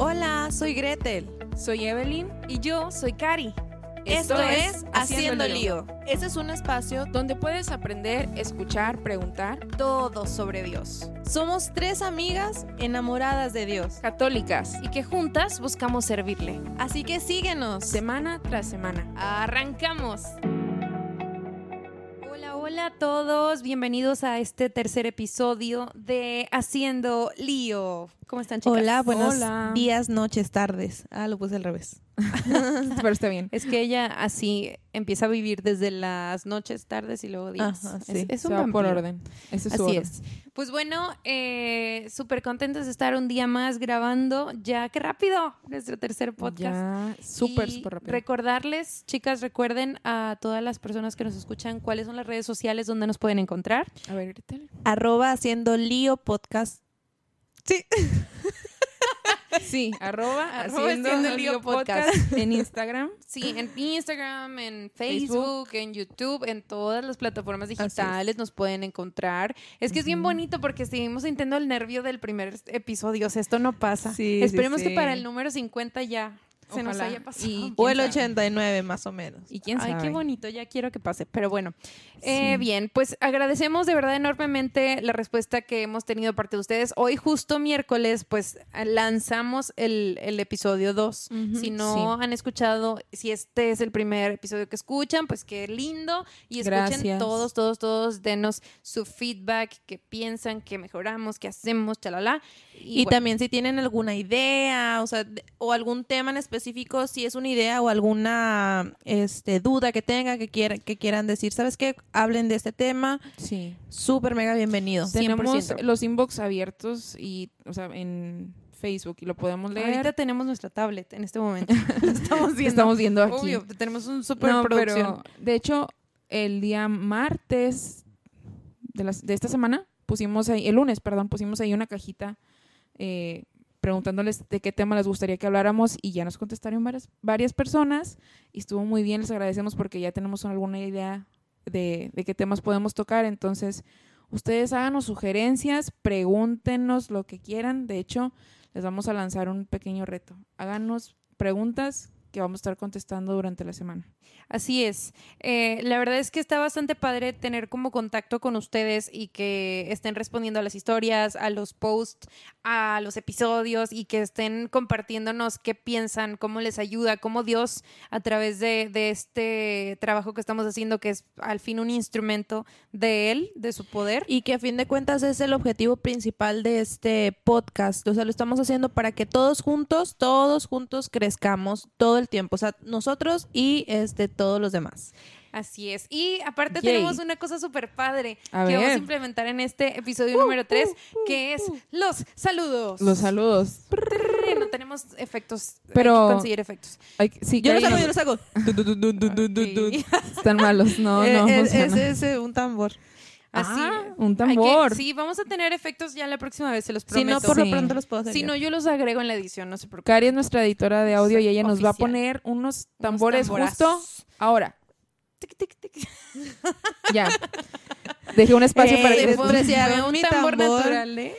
Hola, soy Gretel. Soy Evelyn y yo soy Cari. Esto, es Haciendo Lío. Este es un espacio donde puedes aprender, escuchar, preguntar todo sobre Dios. Somos tres amigas enamoradas de Dios, católicas y que juntas buscamos servirle. Así que síguenos semana tras semana. Arrancamos. Hola a todos, bienvenidos a este tercer episodio de Haciendo Lío. ¿Cómo están, chicas? Hola, buenos días, noches, tardes. Ah, lo puse al revés. Pero está bien. Es que ella así empieza a vivir desde las noches, tardes y luego días. es, un por orden. es así es. Pues bueno, eh, súper contentos de estar un día más grabando. Ya, qué rápido, nuestro tercer podcast. Ya, súper, súper rápido. Recordarles, chicas, recuerden a todas las personas que nos escuchan cuáles son las redes sociales donde nos pueden encontrar. A ver, Arroba haciendo lío podcast Sí. Sí, arroba, haciendo, lío podcast. en Instagram. Sí, en Instagram, en Facebook, en YouTube, en todas las plataformas digitales nos pueden encontrar. Es que es bien bonito porque seguimos sintiendo el nervio del primer episodio. O sea, esto no pasa. Esperemos que para el número 50 ya se nos haya pasado. o el 89 más o menos. ¿Y quién Ay, qué bonito, ya quiero que pase. Pero bueno, eh, bien, pues agradecemos de verdad enormemente la respuesta que hemos tenido parte de ustedes. Hoy justo miércoles, pues lanzamos el, episodio 2. si no han escuchado, si este es el primer episodio que escuchan, pues qué lindo. Y escuchen todos, todos, todos, denos su feedback, qué piensan, qué mejoramos, qué hacemos, chalala. Y, también si tienen alguna idea, o sea, o algún tema en específico, si es una idea o alguna este, duda que tengan, que, quieran, que quieran decir, ¿sabes qué? Hablen de este tema. Sí. Súper mega bienvenido. Tenemos los inbox abiertos y, o sea, en Facebook y lo podemos leer. Ahorita tenemos nuestra tablet en este momento. estamos viendo. Estamos viendo aquí. Obvio, tenemos un súper no, producción. de hecho, el día martes de, las, de esta semana pusimos ahí, el lunes, perdón, pusimos ahí una cajita eh, preguntándoles de qué tema les gustaría que habláramos y ya nos contestaron varias, personas y estuvo muy bien, les agradecemos porque ya tenemos alguna idea de, de qué temas podemos tocar, entonces ustedes háganos sugerencias, pregúntenos lo que quieran, de hecho les vamos a lanzar un pequeño reto, háganos preguntas que vamos a estar contestando durante la semana. Así es. Eh, la verdad es que está bastante padre tener como contacto con ustedes y que estén respondiendo a las historias, a los posts, a los episodios y que estén compartiéndonos qué piensan, cómo les ayuda, cómo Dios a través de, este trabajo que estamos haciendo, que es al fin un instrumento de Él, de su poder. Y que a fin de cuentas es el objetivo principal de este podcast. O sea, lo estamos haciendo para que todos juntos, todos juntos crezcamos todo el tiempo. O sea, nosotros y este todos los demás. Así es. Y aparte tenemos una cosa súper padre que vamos a implementar en este episodio número 3, que es los saludos. Los saludos. No tenemos efectos. Pero... Hay que conseguir efectos. yo los hago, yo los hago. Están malos. No, no. Es, es, es un tambor. Así. Ah, un tambor. sí, vamos a tener efectos ya la próxima vez, se los prometo. Si no, por lo pronto los puedo hacer. Si no, yo los agrego en la edición, no se preocupen. Cari es nuestra editora de audio y ella nos va a poner unos tambores justo ahora. ya. Dejé un espacio para que un tambor, natural, ¿eh?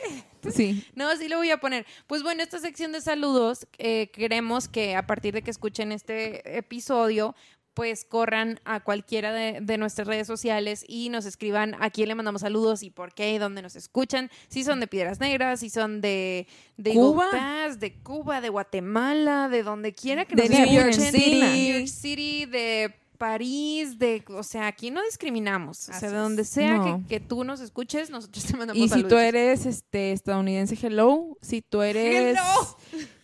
Sí. No, sí lo voy a poner. Pues bueno, esta sección de saludos, eh, queremos que a partir de que escuchen este episodio, pues corran a cualquiera de, nuestras redes sociales y nos escriban a quién le mandamos saludos y por qué y dónde nos escuchan. Si son de Piedras Negras, si son de, de Cuba, de Cuba, de Guatemala, de donde quiera que de nos New York City. de New York City, de París, de, o sea, aquí no discriminamos. o sea, de donde sea que, tú nos escuches, nosotros te mandamos Y si tú eres este estadounidense, hello. Si tú eres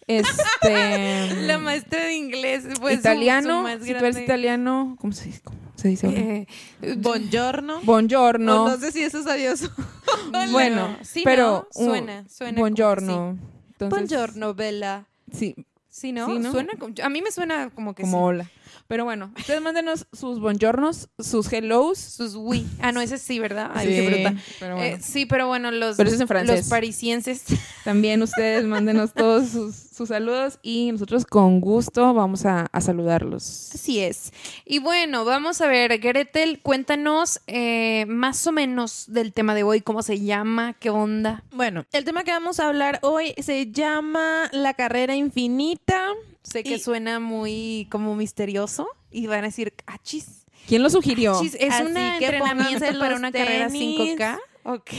este la maestra de inglés pues italiano si tú eres italiano cómo se dice cómo se dice eh, buongiorno. Buongiorno. No sé si eso es adiós bueno sí, pero suena suena buongiorno. Entonces, buongiorno bella. sí. Sí, ¿no? Suena a mí me suena como que como hola. Pero bueno, ustedes mándenos sus buongiornos, sus hellos. Sus oui. Ah, no, ese sí, ¿verdad? Ay, Sí, qué bruta. pero Eh, bueno. sí, pero bueno, los, Pero eso es en francés. los parisienses. También ustedes mándenos todos sus, sus saludos y nosotros con gusto vamos a, a saludarlos. Así es. Y bueno, vamos a ver, Gretel, cuéntanos eh, más o menos del tema de hoy, cómo se llama, qué onda. Bueno, el tema que vamos a hablar hoy se llama la carrera infinita. Sé que Y- suena muy como misterioso y van a decir, achis. ¿Quién lo sugirió? Achis, ¿Es un entrenamiento para una carrera tenis. 5K? Ok.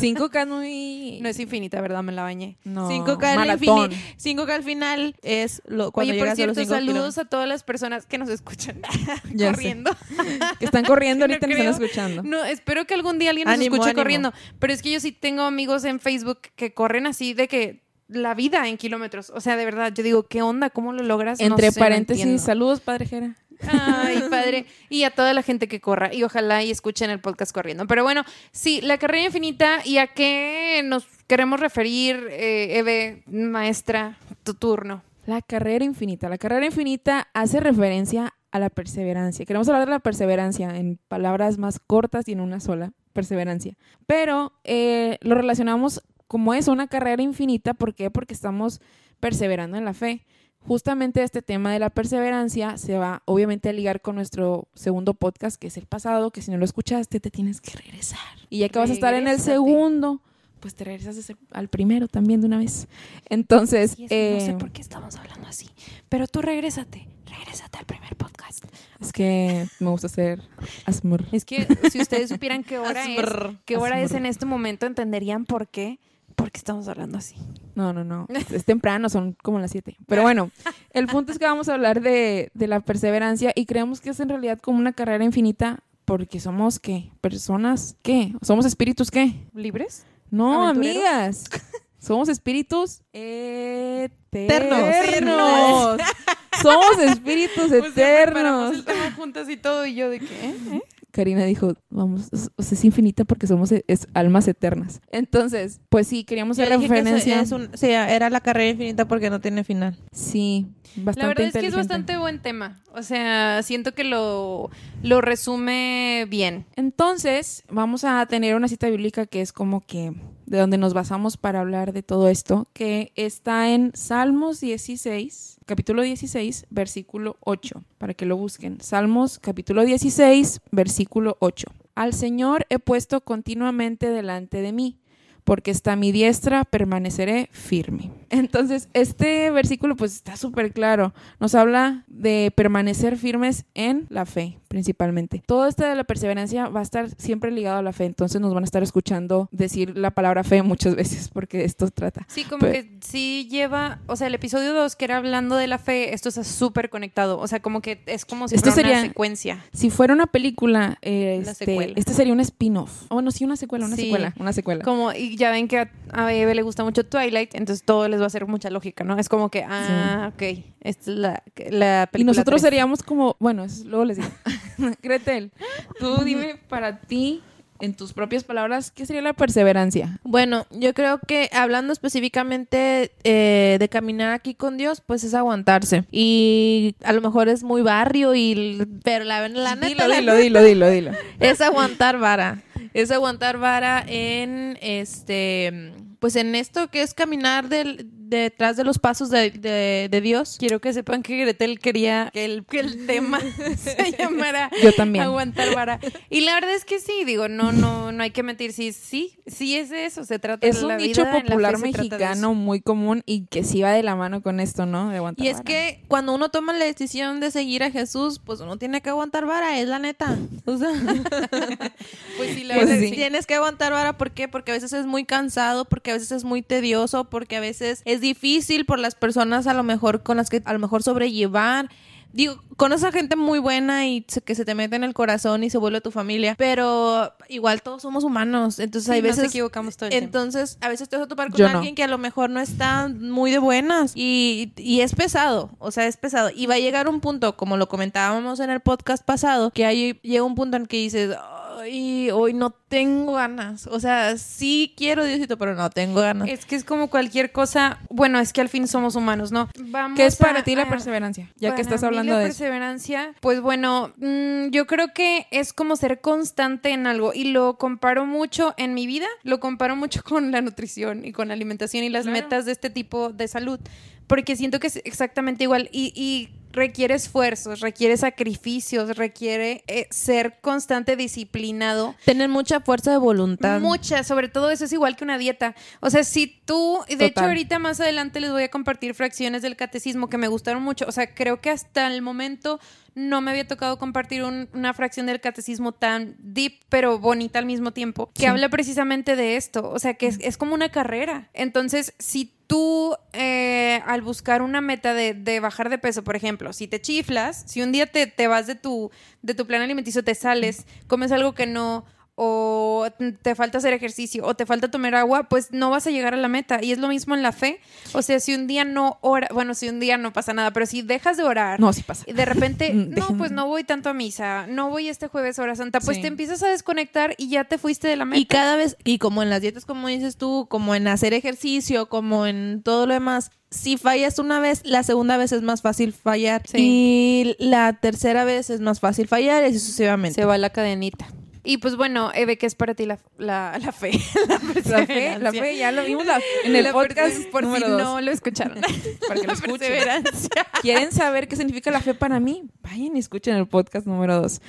5K muy... No es infinita, ¿verdad? Me la bañé. No, 5K, al maratón. infini- 5K al final es lo, cuando Oye, por llegas a los cierto, 5 saludos a todas las personas que nos escuchan Ya sé. corriendo. Que están corriendo No ahorita y nos están escuchando. No, espero que algún día alguien nos Ánimo, escuche ánimo. corriendo. Pero es que yo sí tengo amigos en Facebook que corren así de que la vida en kilómetros. O sea, de verdad, yo digo, ¿qué onda? ¿Cómo lo logras? No Entre sé, paréntesis, saludos, padre Jera. Ay, padre. Y a toda la gente que corra. Y ojalá y escuchen el podcast corriendo. Pero bueno, sí, la carrera infinita. ¿Y a qué nos queremos referir, eh, Eve, maestra? Tu turno. La carrera infinita. La carrera infinita hace referencia a la perseverancia. Queremos hablar de la perseverancia en palabras más cortas y en una sola, perseverancia. Pero eh, lo relacionamos como es una carrera infinita. ¿Por qué? Porque estamos perseverando en la fe. Justamente este tema de la perseverancia se va obviamente a ligar con nuestro segundo podcast, que es el pasado, que si no lo escuchaste te tienes que regresar. Y ya que vas a estar en el segundo, pues te regresas al primero también de una vez. Entonces, Y es que no sé eh, por qué estamos hablando así. Pero tú regrésate. Regrésate al primer podcast. Es que me gusta hacer asmr. Es que si ustedes supieran qué hora es, qué hora es en este momento, entenderían por qué. Porque estamos hablando así. No, no, no. Es temprano, son como las 7. Pero bueno, el punto es que vamos a hablar de, de la perseverancia y creemos que es en realidad como una carrera infinita porque somos, ¿qué? Personas, ¿qué? ¿Somos espíritus, qué? ¿Libres? No, amigas. Somos espíritus Eternos. eternos. Somos espíritus eternos. el tema juntas y todo. Y yo de qué. ¿Eh? Karina dijo, vamos, es, o sea, es infinita porque somos e- es, almas eternas. Entonces, pues sí, queríamos hacer dije que es- referencia. es un- sí, era la carrera infinita porque no tiene final. Sí, bastante La verdad es que es bastante buen tema. O sea, siento que lo, lo resume bien. Entonces, vamos a tener una cita bíblica que es como que de donde nos basamos para hablar de todo esto, que está en Salmos 16, capítulo 16, versículo 8, para que lo busquen. Salmos capítulo 16, versículo 8. Al Señor he puesto continuamente delante de mí, porque está mi diestra, permaneceré firme. Entonces, este versículo pues está súper claro. Nos habla de permanecer firmes en la fe, principalmente. Todo esto de la perseverancia va a estar siempre ligado a la fe, entonces nos van a estar escuchando decir la palabra fe muchas veces, porque esto trata. Sí, como Pe- que sí lleva, o sea, el episodio 2 que era hablando de la fe, esto está súper conectado, o sea, como que es como si Esto fuera una sería- secuencia. Si fuera una película, eh, este, este sería un spin-off. Oh, no, sí, una secuela, una Sí. secuela, una secuela. Como, y ya ven que a, a le gusta mucho Twilight, entonces todo les va a hacer mucha lógica, ¿no? Es como que, ah, ok, esta es la, la película. Y nosotros seríamos como, bueno, eso luego les digo. Gretel, tú dime para ti, en tus propias palabras, ¿qué sería la perseverancia? Bueno, yo creo que hablando específicamente eh, de caminar aquí con Dios, pues es aguantarse. Y a lo mejor es muy barrio, y pero la, la neta, dilo, la dilo, dilo, dilo, dilo. es aguantar vara. Es aguantar vara en este pues en esto que es caminar del- detrás de los pasos de, de- de Dios. Quiero que sepan que Gretel quería que el, que el tema se llamara Yo también. aguantar vara. Y la verdad es que sí, digo, no, no, no hay que mentir, sí, sí, sí es de eso, se trata Es de la un dicho vida, popular fe se trata de mexicano muy común y que sí va de la mano con esto, ¿no? De aguantar Y es vara. que cuando uno toma la decisión de seguir a Jesús, pues uno tiene que aguantar vara, es la neta. O sea, Pues sí, la Pues verdad sí. Tienes que aguantar vara, ¿por qué? Porque a veces es muy cansado, porque a veces es muy tedioso, porque a veces es difícil por las personas a lo mejor con las que a lo mejor sobrellevar. Digo, conoces a gente muy buena y se- que se te mete en el corazón y se vuelve tu familia, pero igual todos somos humanos, entonces Sí, hay nos veces equivocamos todo el tiempo. entonces, a veces te vas a topar con Yo no. alguien que a lo mejor no está muy de buenas y, y es pesado, o sea, es pesado. Y va a llegar un punto, como lo comentábamos en el podcast pasado, que ahí llega un punto en que dices, ay, hoy no tengo ganas. O sea, sí quiero Diosito, pero no tengo ganas. Es que es como cualquier cosa. Bueno, es que al fin somos humanos, ¿no? Vamos ¿Qué es para a- ti la perseverancia? Ya Para que estás mí hablando la de eso. perseverancia, pues bueno, mm, yo creo que es como ser constante en algo y lo comparo mucho en mi vida, lo comparo mucho con la nutrición y con la alimentación y las Claro. metas de este tipo de salud, porque siento que es exactamente igual y, y requiere esfuerzos, requiere sacrificios, requiere eh, ser constante, disciplinado. Tener mucha fuerza de voluntad. Mucha, sobre todo eso es igual que una dieta. O sea, si tú, y de hecho ahorita más adelante les voy a compartir fracciones del catecismo que me gustaron mucho. O sea, creo que hasta el momento no me había tocado compartir un- una fracción del catecismo tan deep, pero bonita al mismo tiempo, que Sí. habla precisamente de esto. O sea, que es, es como una carrera. Entonces, si tú eh, al buscar una meta de, de bajar de peso, por ejemplo, si te chiflas, si un día te, te vas de tu, de tu plan alimenticio, te sales, comes algo que no o te falta hacer ejercicio o te falta tomar agua, pues no vas a llegar a la meta. Y es lo mismo en la fe. O sea, si un día no ora, bueno, si un día no pasa nada, pero si dejas de orar No, sí pasa. y de repente, no, pues no voy tanto a misa, no voy este jueves a hora santa, pues Sí. te empiezas a desconectar y ya te fuiste de la meta. Y cada vez, y como en las dietas, como dices tú, como en hacer ejercicio, como en todo lo demás, si fallas una vez, la segunda vez es más fácil fallar. Sí. Y la tercera vez es más fácil fallar y sucesivamente. se va la cadenita. Y pues bueno, Eve, ¿qué es para ti la, la, la fe? La La, fe, la fe, ya lo vimos en el podcast por si dos. no lo escucharon. para que lo La escuchen. perseverancia. ¿Quieren saber qué significa la fe para mí? Vayan y escuchen el podcast número dos.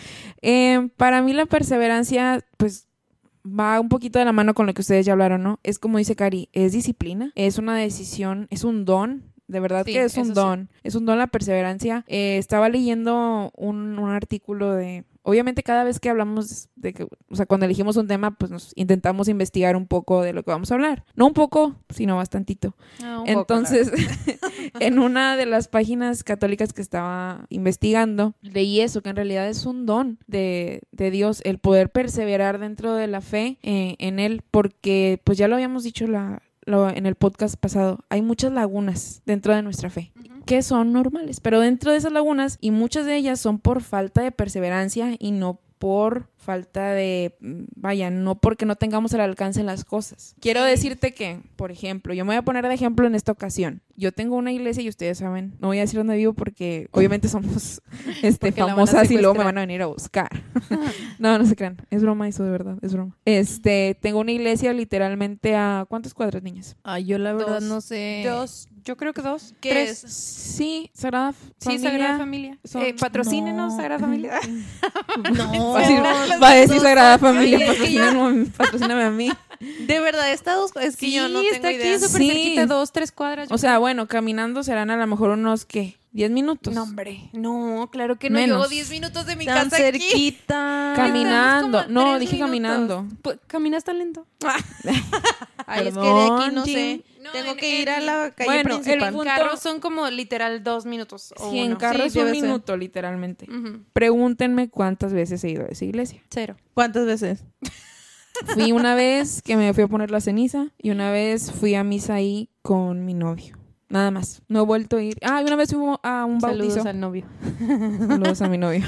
Eh, para mí la perseverancia, pues va un poquito de la mano con lo que ustedes ya hablaron, ¿no? Es como dice Cari, es disciplina, es una decisión, es un don. De verdad Sí, que es un sí. don, es un don la perseverancia. Eh, estaba leyendo un, un artículo de, obviamente cada vez que hablamos de que, o sea, cuando elegimos un tema, pues nos intentamos investigar un poco de lo que vamos a hablar. No un poco, sino bastantito. Ah, un poco, Entonces, en una de las páginas católicas que estaba investigando, leí eso, que en realidad es un don de, de Dios el poder perseverar dentro de la fe eh, en Él, porque pues ya lo habíamos dicho la, lo- en el podcast pasado, hay muchas lagunas dentro de nuestra fe que son normales, pero dentro de esas lagunas y muchas de ellas son por falta de perseverancia y no por falta de, mm, vaya, no porque no tengamos al alcance las cosas. Quiero decirte que, por ejemplo, yo me voy a poner de ejemplo en esta ocasión. Yo tengo una iglesia y ustedes saben, no voy a decir dónde vivo porque obviamente somos este, Porque famosas y luego me van a venir a buscar. no, no se crean, es broma eso de verdad, es broma. Este, tengo una iglesia literalmente a ¿cuántas cuadras, niñas? Ay, yo la verdad Dos. no sé. Dos, yo creo que dos. ¿Qué tres. es? Sí, Sagrada F- Sí, Familia. Sagrada Familia. son- Eh, patrocínenos, No. Sagrada Familia. No, Va a decir, dos. Sagrada Familia, patrocíname, patrocíname a mí. De verdad, Estados es que sí, yo no tengo está idea. aquí súper Sí. cerquita, dos, tres cuadras. O sea, bueno, caminando serán a lo mejor unos, ¿qué? ¿10 minutos? No, hombre. No, claro que no. Menos. Llevo 10 minutos de mi Tan casa aquí. cerquita. Caminando. Estamos como a No, dije minutos. caminando. Pues, ¿Caminas tan lento? Ay, es que de aquí no Perdón, sé. No, Tengo en- que ir a en- la calle Bueno, el principal. En punto- carro son como literal dos minutos. o en uno. carro Sí, es un ser. minuto, literalmente. Pregúntenme cuántas veces he ido a esa iglesia. Cero. ¿Cuántas veces? Fui una vez que me fui a poner la ceniza y una vez fui a misa ahí con mi novio. Nada más. No he vuelto a ir. Ah, y una vez fui a un bautizo. Saludos al novio. Saludos a mi novio,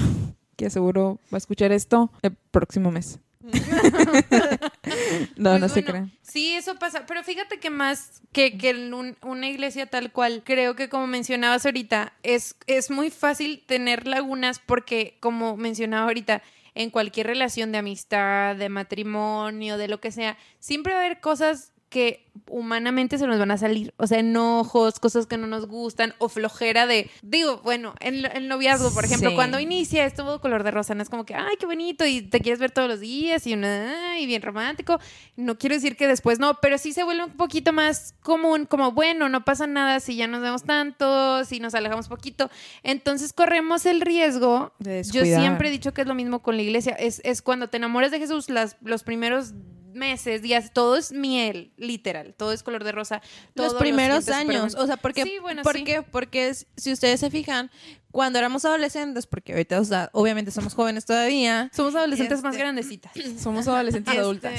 que seguro va a escuchar esto el próximo mes. no, Pues no se bueno, crean. Sí, eso pasa. Pero fíjate que más que, que en un- una iglesia tal cual, creo que como mencionabas ahorita, es, es muy fácil tener lagunas porque, como mencionaba ahorita, en cualquier relación de amistad, de matrimonio, de lo que sea, siempre va a haber cosas que humanamente se nos van a salir, o sea, enojos, cosas que no nos gustan, o flojera de, digo, bueno, en el noviazgo, por ejemplo, Sí. cuando inicia es todo color de rosa, no es como que, ay, qué bonito, y te quieres ver todos los días, y, una, y bien romántico, no quiero decir que después no, pero sí se vuelve un poquito más común, como, bueno, no pasa nada si ya nos vemos tanto, si nos alejamos poquito, entonces corremos el riesgo De yo siempre he dicho que es lo mismo con la iglesia. Es, es cuando te enamoras de Jesús, las, los primeros meses, días, todo es miel, literal. Todo es color de rosa. Los lo primeros años. O sea, porque, Sí. Porque es- si ustedes se fijan, cuando éramos adolescentes, porque ahorita o sea, obviamente somos jóvenes todavía. Somos adolescentes Este- más grandecitas. Somos adolescentes Este, adultas.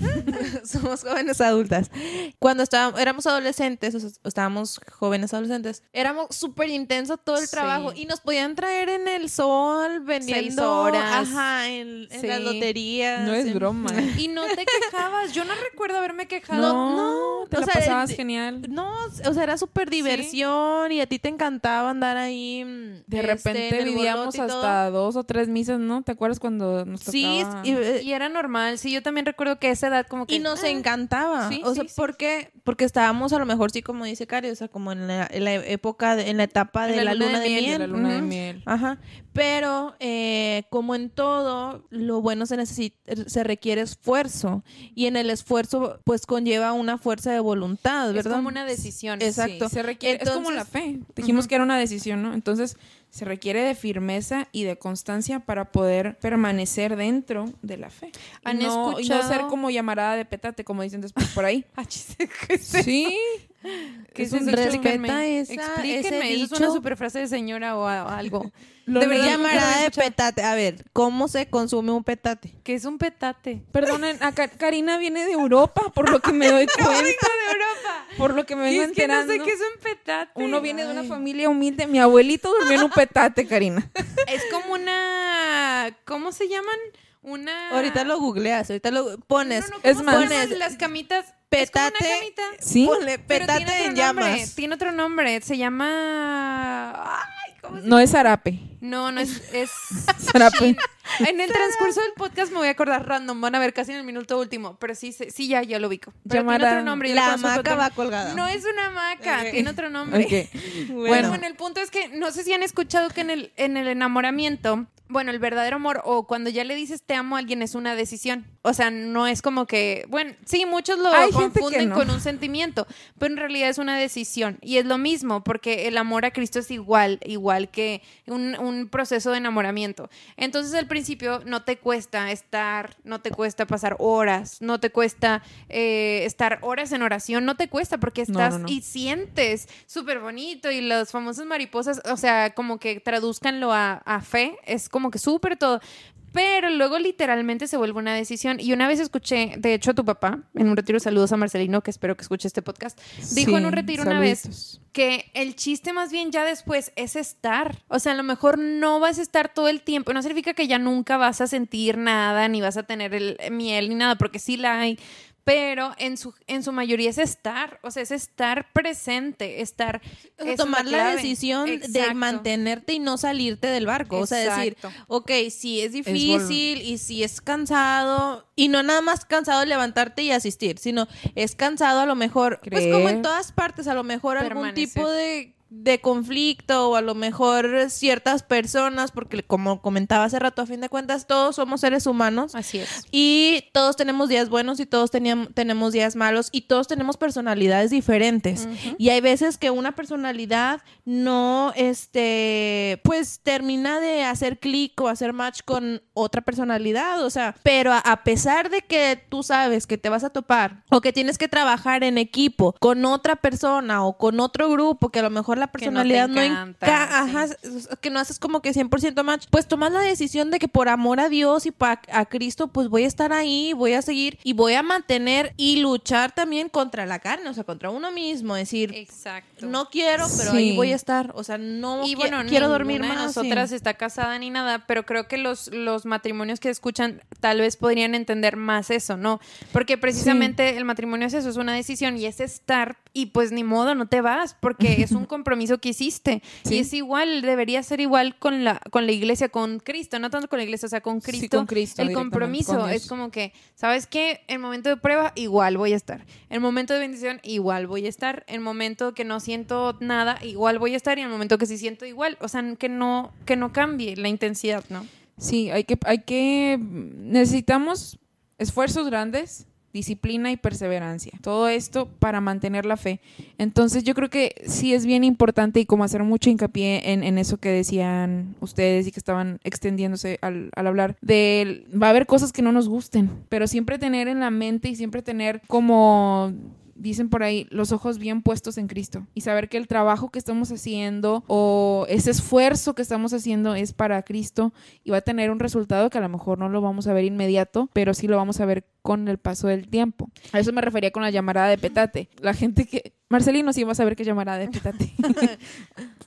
somos jóvenes adultas. Cuando estábamos, éramos adolescentes, o sea, estábamos jóvenes adolescentes, éramos súper intenso todo el Sí. trabajo y nos podían traer en el sol vendiendo horas. Ajá, en, en Sí. las loterías. No es en- broma. Y no te quejabas. Yo no recuerdo haberme quejado. No, te o la sea, pasabas genial. No, o sea, era súper diversión y a ti te encantaba andar ahí. De este, repente vivíamos hasta dos o tres misas, ¿no? ¿Te acuerdas cuando nos Sí, tocaba? y, eh, Y era normal. Sí, yo también recuerdo que a esa edad como que... y nos ah, encantaba. Sí, o sea, sí, sí. ¿por qué? Porque estábamos a lo mejor, sí, como dice Cari, o sea, como en la, en la época, de- en la etapa En de la la, luna, de miel. de la luna de miel. Ajá. Pero eh, como en todo, lo bueno se necesita, se requiere esfuerzo. Y en el esfuerzo, pues conlleva una fuerza de voluntad, Es ¿verdad? como una decisión. Exacto. Sí, se requiere, es como la fe. Dijimos que era una decisión, ¿no? Entonces, se requiere de firmeza y de constancia para poder permanecer dentro de la fe. Y ¿Han no, y no ser como llamarada de petate, como dicen después por ahí. Ah, chis, ¿qué es sí. ¿Qué Es un dicho. Respeta Explíquenme. esa- Explíquenme. ese Eso es una dicho. super frase de señora o a- o algo. Lo Debería leí. llamar Llamarada de petate. A ver, ¿cómo se consume un petate? que es un petate? Perdonen, Karina viene de Europa, por lo que me doy cuenta. de Europa. Por lo que me vengo es que no enterando. sé qué es un petate. Uno viene de una familia humilde. Mi abuelito durmió en un petate, Karina. Es como una... ¿Cómo se llaman? Una... Ahorita lo googleas, ahorita lo pones. No, no, Es ¿cómo más- Pones las camitas? Petate, Es como una camita. Sí. Ponle Pero petate tiene en otro nombre, llamas. Tiene otro nombre. Se llama... Ay, ¿cómo se No es zarape. No, no es... es... Zarape. En el transcurso del podcast me voy a acordar random. Van a ver casi en el minuto último. Pero sí, sí, sí, ya, ya lo ubico. Pero tiene otro nombre. yo La hamaca va colgada. No es una hamaca, tiene otro nombre. Bueno, bueno, el punto es que no sé si han escuchado que en el, en el enamoramiento, bueno, el verdadero amor o cuando ya le dices te amo a alguien es una decisión. O sea, no es como que, bueno, sí, muchos lo Hay confunden no. con un sentimiento, pero en realidad es una decisión. Y es lo mismo, porque el amor a Cristo es igual, igual que un, un proceso de enamoramiento. Entonces al principio no te cuesta estar, no te cuesta pasar horas, no te cuesta eh, estar horas en oración, no te cuesta porque estás no, no. y sientes súper bonito y las famosas mariposas, o sea, como que traduzcanlo a, a fe, es como que súper todo. Pero luego literalmente se vuelve una decisión. Y una vez escuché, de hecho, a tu papá, en un retiro, saludos a Marcelino, que espero que escuche este podcast, dijo en un retiro una vez que el chiste más bien ya después es estar. O sea, a lo mejor no vas a estar todo el tiempo. No significa que ya nunca vas a sentir nada, ni vas a tener el miel, ni nada, porque sí la hay. Pero en su, en su mayoría es estar, o sea, es estar presente, estar... O sea, esa es tomar la, decisión de mantenerte y no salirte del barco. O sea, decir, ok, sí es difícil y sí es cansado. Y no nada más cansado levantarte y asistir, sino es cansado a lo mejor, pues como en todas partes, a lo mejor algún tipo de, de conflicto o a lo mejor ciertas personas, porque como comentaba hace rato, a fin de cuentas todos somos seres humanos. Así es. Y todos tenemos días buenos y todos teníamos, tenemos días malos y todos tenemos personalidades diferentes. Y hay veces que una personalidad no, este, pues termina de hacer clic o hacer match con otra personalidad. O sea, pero a, a pesar de que tú sabes que te vas a topar o que tienes que trabajar en equipo con otra persona o con otro grupo que a lo mejor la Que no te personalidad no, encanta, enca- ajá, sí. que no haces como que 100% match, pues tomas la decisión de que por amor a Dios y pa- a Cristo, pues voy a estar ahí, voy a seguir y voy a mantener y luchar también contra la carne, o sea, contra uno mismo, decir, Exacto. no quiero, pero Sí. ahí voy a estar, o sea, no y qui- bueno, quiero dormir más. de sí. nosotras está casada ni nada, pero creo que los, los matrimonios que escuchan tal vez podrían entender más eso, ¿no? Porque precisamente el matrimonio es eso, es una decisión y es estar y pues ni modo, no te vas porque es un compromiso que hiciste. Sí. Y es igual, debería ser igual con la, con la iglesia, con Cristo, no tanto con la iglesia, o sea, con Sí, Cristo. con Cristo el compromiso con es como que, ¿sabes qué? En momento de prueba, igual voy a estar. En momento de bendición, igual voy a estar. En momento que no siento nada, igual voy a estar. Y en el momento que sí siento igual. O sea, que no, que no cambie la intensidad, ¿no? Sí, hay que, hay que, necesitamos esfuerzos grandes, disciplina y perseverancia. Todo esto para mantener la fe. Entonces yo creo que sí es bien importante y como hacer mucho hincapié en, en eso que decían ustedes y que estaban extendiéndose al, al hablar de va a haber cosas que no nos gusten, pero siempre tener en la mente y siempre tener como dicen por ahí, los ojos bien puestos en Cristo y saber que el trabajo que estamos haciendo o ese esfuerzo que estamos haciendo es para Cristo y va a tener un resultado que a lo mejor no lo vamos a ver inmediato, pero sí lo vamos a ver con el paso del tiempo. A eso me refería con la llamarada de petate. La gente que... Marcelino sí va a saber qué llamarada de petate.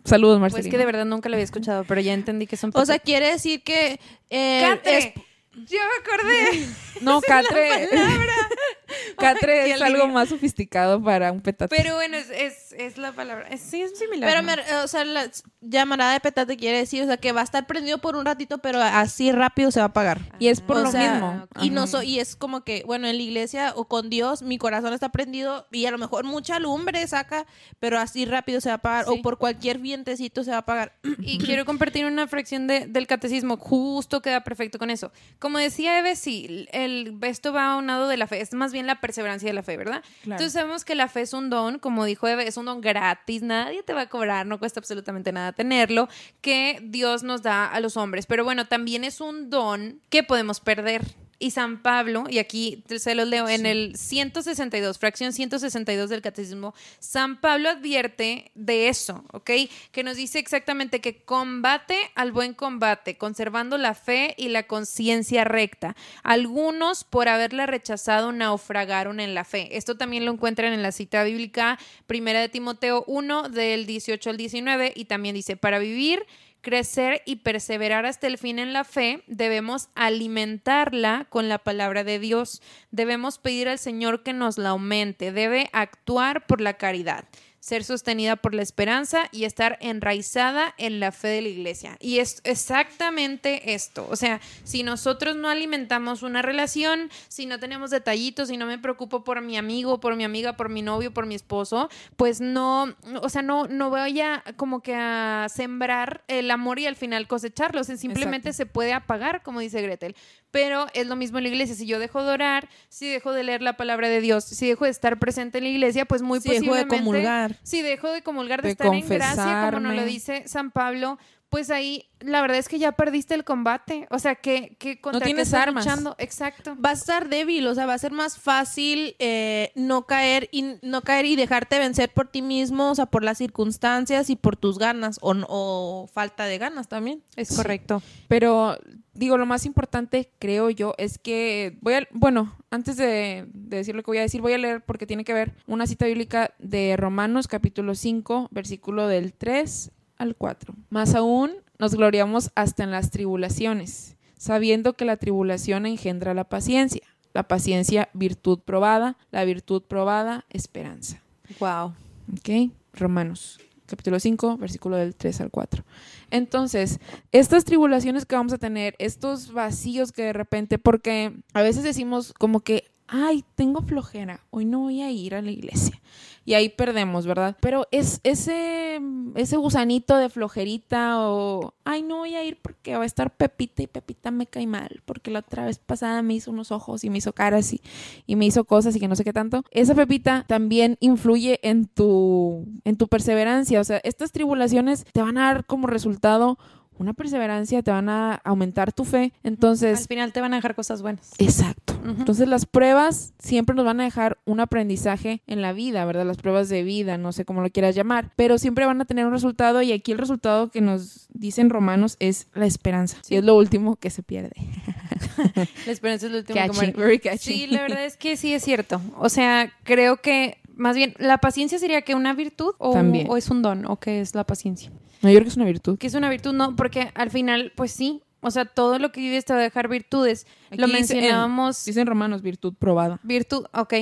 Saludos, Marcelino. Pues que de verdad nunca lo había escuchado, pero ya entendí que son O sea, quiere decir que... eh, Yo me acordé. no, Catre. Catre es algo alivio. más sofisticado para un petate. Pero bueno, es, es, es la palabra. Es, sí, es similar. Pero, ¿no? me- o sea, la llamarada de petate quiere decir, o sea, que va a estar prendido por un ratito, pero así rápido se va a apagar. y es por O lo sea, mismo. Y no so- y es como que, bueno, en la iglesia o con Dios, mi corazón está prendido y a lo mejor mucha lumbre saca, pero así rápido se va a apagar. Sí. O por cualquier vientecito se va a apagar. Y quiero compartir una fracción de- del catecismo, justo queda perfecto con eso. Como decía Eve, sí, el, esto va a un lado de la fe, es más bien la perseverancia de la fe, ¿verdad? Claro. Entonces sabemos que la fe es un don, como dijo Eve, es un don gratis, nadie te va a cobrar, no cuesta absolutamente nada tenerlo, que Dios nos da a los hombres. Pero bueno, también es un don que podemos perder. Y San Pablo, y aquí se los leo en el 162, fracción 162 del catecismo, San Pablo advierte de eso, ¿ok? Que nos dice exactamente que combate al buen combate, conservando la fe y la conciencia recta. Algunos, por haberla rechazado, naufragaron en la fe. Esto también lo encuentran en la cita bíblica, primera de Timoteo 1, del 18 al 19, y también dice, para vivir crecer y perseverar hasta el fin en la fe, debemos alimentarla con la palabra de Dios. Debemos pedir al Señor que nos la aumente. Debe actuar por la caridad, ser sostenida por la esperanza y estar enraizada en la fe de la iglesia. Y es exactamente esto. O sea, si nosotros no alimentamos una relación, si no tenemos detallitos, si no me preocupo por mi amigo, por mi amiga, por mi novio, por mi esposo, pues no, o sea, no, no voy a como que a sembrar el amor y al final cosecharlo. O sea, simplemente Exacto. se puede apagar, como dice Gretel. Pero es lo mismo en la iglesia. Si yo dejo de orar, si dejo de leer la palabra de Dios, si dejo de estar presente en la iglesia, pues muy Si dejo de posiblemente comulgar. si dejo de comulgar, de, De estar en gracia, como nos lo dice San Pablo, pues ahí la verdad es que ya perdiste el combate. O sea, que, que contra qué tienes estás armas. luchando. Exacto. Vas a estar débil, o sea, va a ser más fácil eh, no caer y no caer y dejarte vencer por ti mismo, o sea, por las circunstancias y por tus ganas o, no- o falta de ganas también. Es Sí. correcto. Pero digo, lo más importante, creo yo, es que voy a, bueno, antes de, de decir lo que voy a decir, voy a leer porque tiene que ver una cita bíblica de Romanos capítulo 5, versículo del 3 al 4. Más aún, nos gloriamos hasta en las tribulaciones, sabiendo que la tribulación engendra la paciencia, la paciencia virtud probada, la virtud probada esperanza. Wow. ¿Ok? Romanos, capítulo 5, versículo del 3 al 4. Entonces, estas tribulaciones que vamos a tener, estos vacíos que de repente, porque a veces decimos como que, ay, tengo flojera, hoy no voy a ir a la iglesia. Y ahí perdemos, ¿verdad? Pero es ese, ese gusanito de flojerita o, ay, no voy a ir porque va a estar Pepita y Pepita me cae mal, porque la otra vez pasada me hizo unos ojos y me hizo caras y, y me hizo cosas y que no sé qué tanto. Esa Pepita también influye en tu, en tu perseverancia. O sea, estas tribulaciones te van a dar como resultado una perseverancia, te van a aumentar tu fe. Entonces, Al final te van a dejar cosas buenas. Exacto. Entonces las pruebas siempre nos van a dejar un aprendizaje en la vida, ¿verdad? Las pruebas de vida, no sé cómo lo quieras llamar, pero siempre van a tener un resultado y aquí el resultado que nos dicen romanos es la esperanza. Y es lo último que se pierde. La esperanza es lo último que muere. Sí, la verdad es que sí es cierto. O sea, creo que más bien la paciencia sería que una virtud o, También. o es un don o qué es la paciencia. No, yo creo que es una virtud. Que es una virtud, no, porque al final, pues sí. O sea, todo lo que vives te va a dejar virtudes. lo Aquí mencionábamos. Dicen romanos, virtud probada. Virtud, ok.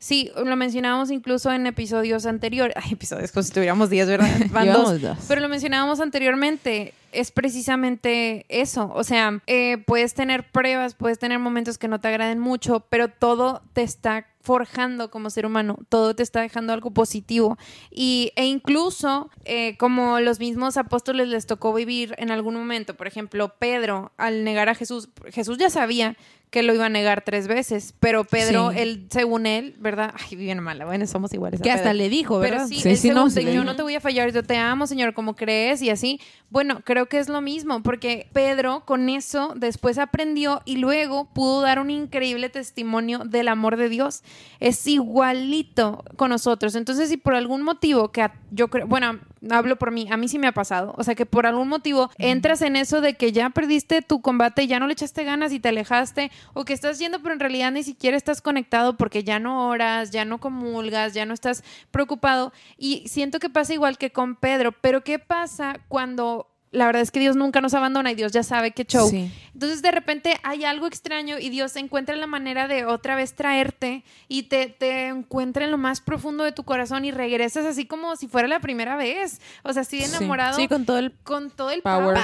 Sí, lo mencionábamos incluso en episodios anteriores. Ay, episodios, como si tuviéramos 10, ¿verdad? Van dos. Dos. Pero lo mencionábamos anteriormente, es precisamente eso. O sea, eh, puedes tener pruebas, puedes tener momentos que no te agraden mucho, pero todo te está forjando como ser humano, todo te está dejando algo positivo. Y, e incluso, eh, como los mismos apóstoles les tocó vivir en algún momento, por ejemplo, Pedro, al negar a Jesús, Jesús ya sabía que lo iba a negar tres veces, pero Pedro, Sí. él, según él, ¿verdad? Ay, bien mala, bueno, somos iguales. a Que hasta le dijo, Pero ¿verdad? sí, Sí, él sí, no, según le yo no te voy a fallar, yo te amo, Señor, como crees y así. Bueno, creo que es lo mismo, porque Pedro con eso después aprendió y luego pudo dar un increíble testimonio del amor de Dios. Es igualito con nosotros. Entonces, si por algún motivo que yo creo, bueno, hablo por mí, a mí sí me ha pasado, o sea, que por algún motivo entras en eso de que ya perdiste tu combate, ya no le echaste ganas y te alejaste, o que estás yendo, pero en realidad ni siquiera estás conectado porque ya no oras, ya no comulgas, ya no estás preocupado. Y siento que pasa igual que con Pedro, pero ¿qué pasa cuando la verdad es que Dios nunca nos abandona y Dios ya sabe qué show. Entonces de repente hay algo extraño y Dios encuentra la manera de otra vez traerte y te, te encuentra en lo más profundo de tu corazón y regresas así como si fuera la primera vez. O sea, así enamorado. Sí, con todo el, con todo el power.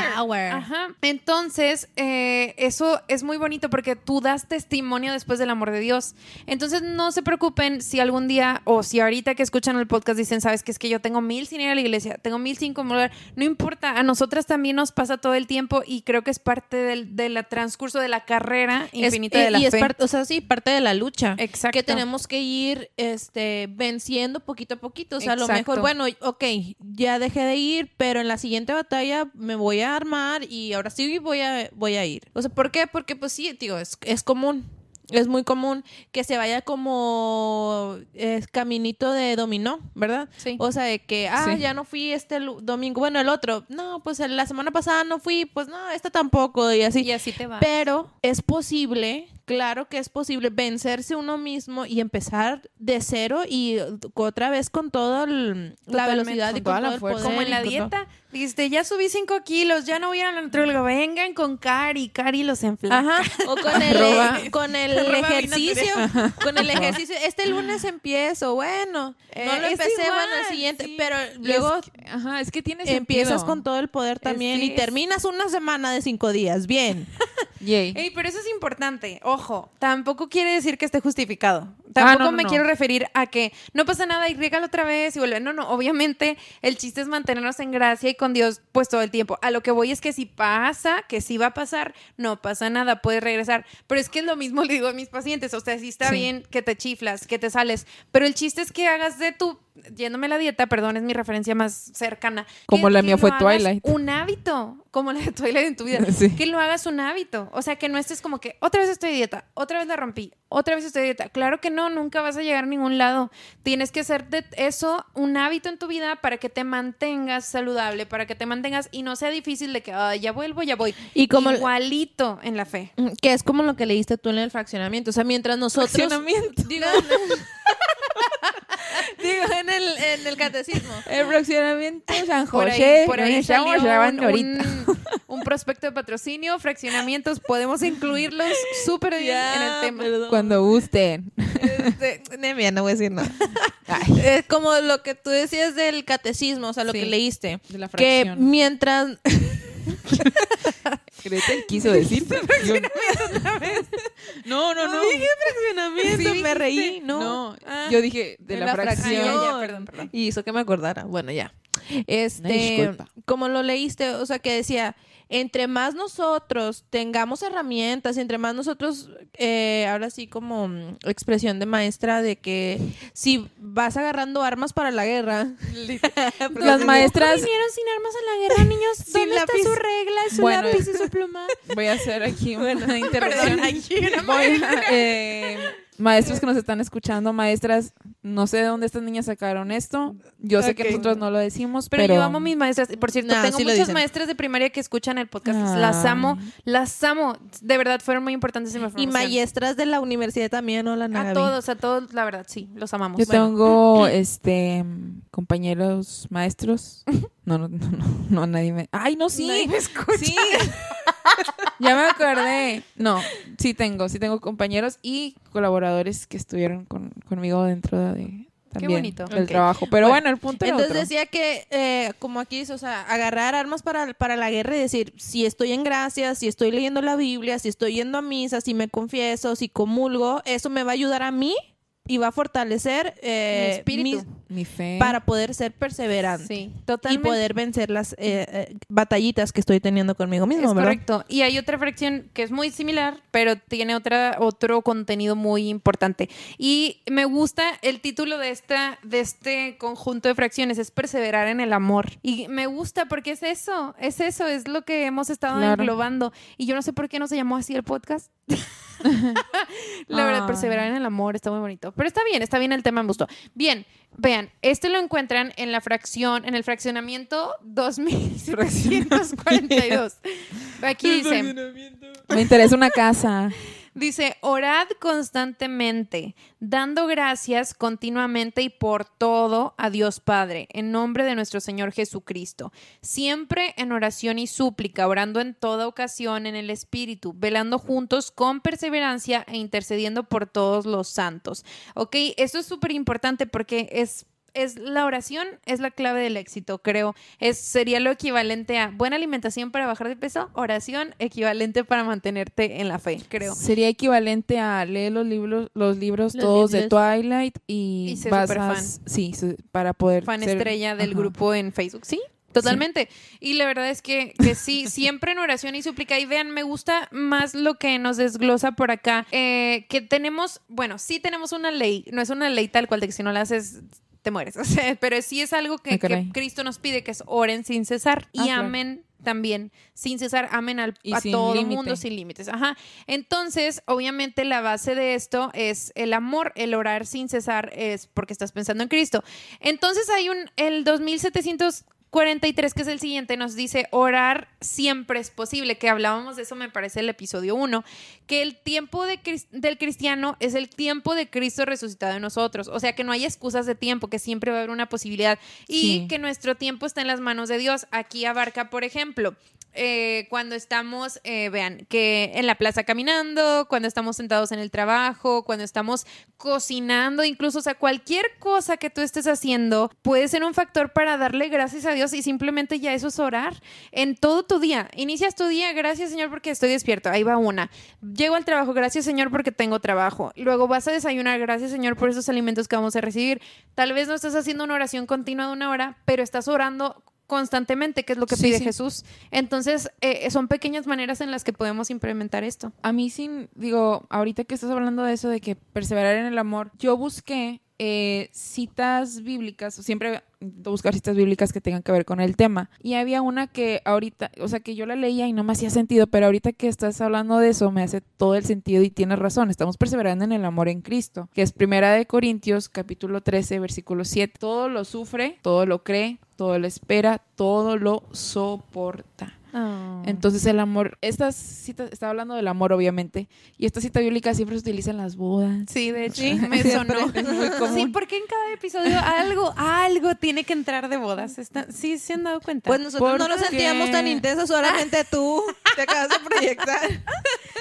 Ajá. Entonces, eh, eso es muy bonito porque tú das testimonio después del amor de Dios. Entonces no se preocupen si algún día o si ahorita que escuchan el podcast dicen, sabes que es que yo tengo mil sin ir a la iglesia, tengo mil sin comulgar. No importa, a nosotras también nos pasa todo el tiempo y creo que es parte del, del transcurso de la carrera infinita de la y fe. es parte, o sea, sí, parte de la lucha. Exacto. Que tenemos que ir este, venciendo poquito a poquito. O sea, a lo mejor, bueno, ok, ya dejé de ir, pero en la siguiente batalla me voy a armar y ahora sí voy a, voy a ir. O sea, ¿por qué? Porque, pues sí, digo, es, es común es muy común que se vaya como es caminito de dominó, ¿verdad? Sí. O sea, de que, ah, ya no fui este domingo, bueno, el otro, no, pues la semana pasada no fui, pues no, esta tampoco, y así. Y así te va. Pero es posible claro que es posible vencerse uno mismo y empezar de cero y otra vez con toda la velocidad y con toda la fuerza. Como en la dieta. Dijiste, ya subí cinco kilos, ya no voy a la nutrióloga. Vengan con Cari, Cari los enflaca. Ajá. O con el, con el ejercicio. Con el ejercicio. Este lunes empiezo, bueno. no lo eh, empecé, bueno, el siguiente. Pero luego. ajá, es que tienes. Empiezas con todo el poder también y terminas una semana de cinco días. Bien. Yay. pero eso es importante. Ojo, tampoco quiere decir que esté justificado. Ah, tampoco me quiero referir a que no pasa nada y regalo otra vez y vuelve. No, no, obviamente el chiste es mantenernos en gracia y con Dios pues todo el tiempo. A lo que voy es que si pasa, que si va a pasar, no pasa nada, puedes regresar. Pero es que es lo mismo le digo a mis pacientes, o sea, si está bien que te chiflas, que te sales, pero el chiste es que hagas de tu yéndome la dieta, perdón, es mi referencia más cercana. Como la mía fue Twilight. Un hábito, como la de Twilight en tu vida. Que lo hagas un hábito. O sea, que no estés como que otra vez estoy dieta, otra vez la rompí, otra vez estoy dieta. Claro que no, nunca vas a llegar a ningún lado. Tienes que hacer de eso un hábito en tu vida para que te mantengas saludable, para que te mantengas y no sea difícil de que ya vuelvo, ya voy. Y como igualito en la fe. Que es como lo que leíste tú en el fraccionamiento. O sea, mientras nosotros. Fraccionamiento. Digo, en el, en el catecismo. El fraccionamiento San José. Por ahí, estamos grabando un, un, prospecto de patrocinio, fraccionamientos, podemos incluirlos súper bien en el tema. Cuando gusten. Este, no voy a decir nada. Es como lo que tú decías del catecismo, o sea, lo que leíste. De la fracción. Que mientras... Gretel quiso decir No, no, no. dije fraccionamiento, me reí. No, ah. yo dije de la, fracción. perdón, perdón. Y hizo que me acordara. Bueno, ya. Este, como lo leíste, o sea, que decía, entre más nosotros tengamos herramientas entre más nosotros, eh, ahora sí como mm, expresión de maestra de que si vas agarrando armas para la guerra, las maestras vinieron sin armas a la guerra, niños. ¿Dónde está su regla, su lápiz y su pluma? Voy a hacer aquí una intervención. voy eh, maestros que nos están escuchando, maestras, no sé de dónde estas niñas sacaron esto. Yo sé que nosotros no lo decimos, pero, yo amo mis maestras. Por cierto, tengo muchas maestras de primaria que escuchan el podcast. Las amo, las amo. De verdad, fueron muy importantes en mi Y maestras de la universidad también, hola, A todos, a todos, la verdad, sí, los amamos. Yo tengo, este, compañeros maestros. No, no, no, no, nadie me... Ay, no, sí. Nadie me escucha. Sí. ya me acordé. No, sí tengo, sí tengo compañeros y colaboradores que estuvieron conmigo dentro de también Qué trabajo. Pero bueno, el punto Entonces decía que, eh, como aquí dice, o sea, agarrar armas para, para la guerra y decir, si estoy en gracia, si estoy leyendo la Biblia, si estoy yendo a misa, si me confieso, si comulgo, eso me va a ayudar a mí y va a fortalecer eh, mi, Mi fe. para poder ser perseverante Sí, y poder vencer las eh, eh, batallitas que estoy teniendo conmigo mismo, Es ¿verdad? correcto. Y hay otra fracción que es muy similar, pero tiene otra, otro contenido muy importante. Y me gusta el título de, esta, de este conjunto de fracciones, es perseverar en el amor. Y me gusta porque es eso, es eso, es lo que hemos estado Claro. englobando. Y yo no sé por qué no se llamó así el podcast. La verdad, Ah. perseverar en el amor está muy bonito. Pero está bien, está bien el tema, me gustó. Bien, vean, este lo encuentran en la fracción, en el fraccionamiento 2742. Aquí dice, Me interesa una casa. Dice, orad constantemente, dando gracias continuamente y por todo a Dios Padre, en nombre de nuestro Señor Jesucristo, siempre en oración y súplica, orando en toda ocasión en el Espíritu, velando juntos con perseverancia e intercediendo por todos los santos. Ok, esto es súper importante porque es es la oración es la clave del éxito, creo. Es sería lo equivalente a buena alimentación para bajar de peso, oración equivalente para mantenerte en la fe, creo. Sería equivalente a leer los libros, los libros Los todos de. Twilight y, Y ser vas superfan. a- sí, para poder fan ser- estrella del ajá. grupo en Facebook. Sí, totalmente. Y la verdad es que, que sí, siempre en oración y súplica. Y vean, me gusta más lo que nos desglosa por acá. eh, que tenemos, bueno, sí tenemos una ley. No es una ley tal cual de que si no la haces te mueres. O sea, pero sí es algo que, Cristo nos pide, que es oren sin cesar y Ah, amen también sin cesar, amen al, Y a todo el mundo sin límites. Ajá. Entonces, obviamente la base de esto es el amor, el orar sin cesar es porque estás pensando en Cristo. Entonces hay un, el 2743, que es el siguiente, nos dice orar siempre es posible, que hablábamos de eso, me parece, el episodio 1, que el tiempo de del cristiano es el tiempo de Cristo resucitado en nosotros. O sea, que no hay excusas de tiempo, que siempre va a haber una posibilidad y Sí. que nuestro tiempo está en las manos de Dios. Aquí abarca, por ejemplo, eh, cuando estamos, eh, vean, que en la plaza caminando, cuando estamos sentados en el trabajo, cuando estamos cocinando, incluso, o sea, cualquier cosa que tú estés haciendo puede ser un factor para darle gracias a Dios y simplemente ya eso es orar en todo tu día. Inicias tu día, gracias Señor porque estoy despierto, ahí va una. Llego al trabajo, gracias Señor porque tengo trabajo. Luego vas a desayunar, gracias Señor por esos alimentos que vamos a recibir. Tal vez no estás haciendo una oración continua de una hora, pero estás orando constantemente, que es lo que Sí, pide sí. Jesús. Entonces, eh, son pequeñas maneras en las que podemos implementar esto. A mí sin, digo, ahorita que estás hablando de eso, de que perseverar en el amor, yo busqué eh, citas bíblicas, siempre buscar citas bíblicas que tengan que ver con el tema. Y había una que ahorita, o sea, que yo la leía y no me hacía sentido, pero ahorita que estás hablando de eso me hace todo el sentido y tienes razón. Estamos perseverando en el amor en Cristo, que es Primera de Corintios, capítulo 13, versículo 7. Todo lo sufre, todo lo cree, todo lo espera, todo lo soporta. Entonces el amor, esta cita está hablando del amor obviamente, y esta cita bíblica siempre se utiliza en las bodas. Sí, de hecho, Sí, me sonó. Es muy común. Sí, porque en cada episodio algo, algo tiene que entrar de bodas. Está- sí, se han dado cuenta. Pues nosotros no ¿Por lo sentíamos tan intenso, solamente tú te acabas de proyectar.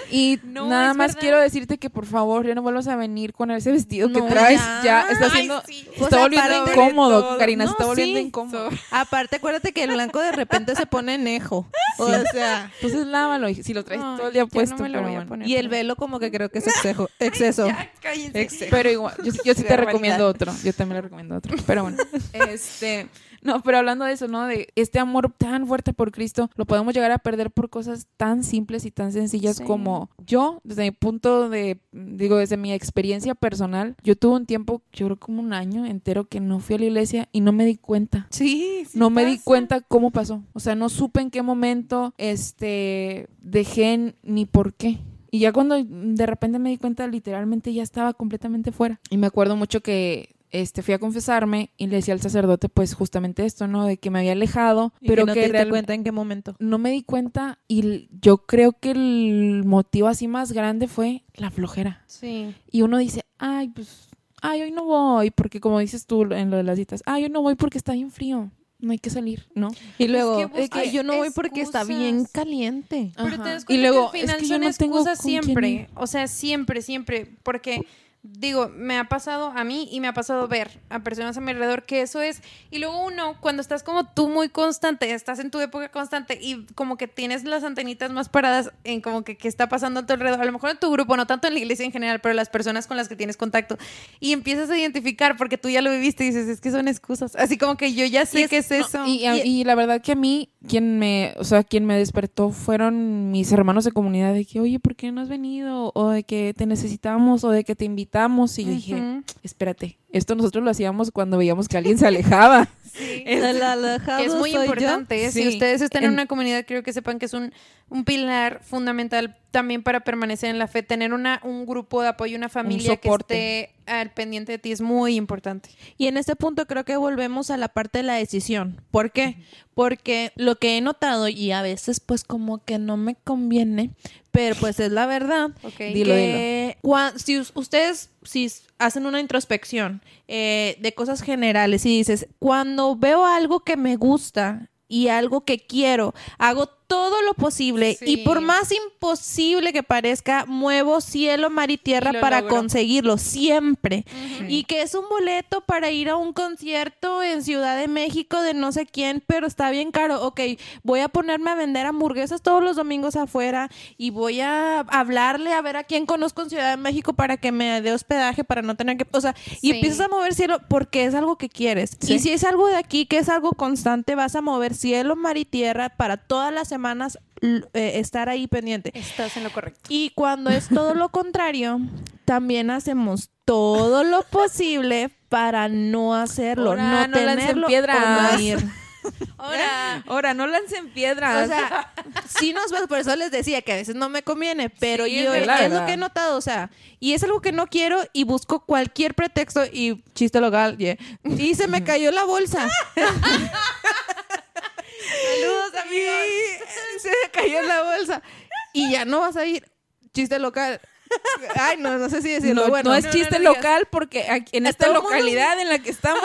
Y No, nada más verdad. quiero decirte que por favor ya no vuelvas a venir con ese vestido que traes. ya. Ya, está Ay, haciendo, sí. se O está sea, volviendo incómodo. Karina, se No, está volviendo sí. incómodo. Aparte, acuérdate que el blanco de repente se pone nejo. O sea, Entonces lávalo, y si lo traes Ay, todo el día no puesto, me lo voy a poner. y el velo como que creo que es exceso. exceso. Ya. Exceso. Pero igual, yo, sí- yo sí te recomiendo otro. Yo también le recomiendo otro. Pero bueno, este. No, pero hablando de eso, ¿no? De este amor tan fuerte por Cristo, lo podemos llegar a perder por cosas tan simples y tan sencillas Sí. como yo, desde mi punto de, digo, desde mi experiencia personal, yo tuve un tiempo, yo creo como un año entero que no fui a la iglesia y no me di cuenta. Sí, sí no me di cuenta cómo pasó. O sea, no supe en qué momento este dejé ni por qué. Y ya cuando de repente me di cuenta, literalmente ya estaba completamente fuera. Y me acuerdo mucho que este fui a confesarme y le decía al sacerdote pues justamente esto, ¿no? De que me había alejado, Y pero que no que te real- cuenta en qué momento. no me di cuenta y yo creo que el motivo así más grande fue la flojera. Sí. Y uno dice, ay, pues, ay, hoy no voy, porque como dices tú en lo de las citas, ay, hoy no voy porque está bien frío, no hay que salir, ¿no? Y luego, que de que yo no voy porque está bien caliente. Pero te das Y luego, que al es que yo son no excusas siempre. O sea, siempre, siempre. Porque digo, me ha pasado a mí y me ha pasado ver a personas a mi alrededor que eso es. Y luego uno, cuando estás como tú muy constante, estás en tu época constante y como que tienes las antenitas más paradas en como que qué está pasando a tu alrededor, a lo mejor en tu grupo, no tanto en la iglesia en general, pero las personas con las que tienes contacto. Y empiezas a identificar porque tú ya lo viviste y dices, es que son excusas. Así como que yo ya sé es- qué es eso. y, y la verdad que a mí, quien me, o sea, quien me despertó fueron mis hermanos de comunidad de que, oye, ¿por qué no has venido? O de que te necesitamos, o de que te invitamos. Y yo dije, espérate, esto nosotros lo hacíamos cuando veíamos que alguien se alejaba. El alejado Que es muy yo. importante. ¿eh? Si Sí. ustedes están en En- una comunidad, creo que sepan que es un, un pilar fundamental también para permanecer en la fe. Tener una, un grupo de apoyo, una familia que esté al pendiente de ti es muy importante. Y en este punto creo que volvemos a la parte de la decisión. ¿Por qué? Porque lo que he notado y a veces pues como que no me conviene, pero pues es la verdad. Ok. Dilo, que cua- si us- ustedes si hacen una introspección eh, de cosas generales y dices, cuando veo algo que me gusta y algo que quiero, hago todo lo posible y por más imposible que parezca, muevo cielo, mar y tierra Y para logro. conseguirlo siempre. Y que es un boleto para ir a un concierto en Ciudad de México de no sé quién, pero está bien caro. Ok, voy a ponerme a vender hamburguesas todos los domingos afuera y voy a hablarle a ver a quién conozco en Ciudad de México para que me dé hospedaje para no tener que... O sea, y empiezas a mover cielo porque es algo que quieres. Sí. Y si es algo de aquí que es algo constante, vas a mover cielo, mar y tierra para todas las semanas l- eh, estar ahí pendiente. Estás en lo correcto. Y cuando es todo lo contrario, también hacemos todo lo posible para no hacerlo, Ahora, no, no tenerlo piedras. o no ir. Ahora, Ahora, no lancen piedras. O sea, sí nos va, por eso les decía que a veces no me conviene, pero Sí, es yo es, verdad. lo que he notado, o sea, y es algo que no quiero y busco cualquier pretexto y chiste local, yeah, y se me cayó la bolsa. amigos. Se cayó la bolsa y ya no vas a ir. Chiste local. Ay, no, no sé si decirlo. no, bueno, no es no, chiste no local porque aquí- en esta mundo- localidad en la que estamos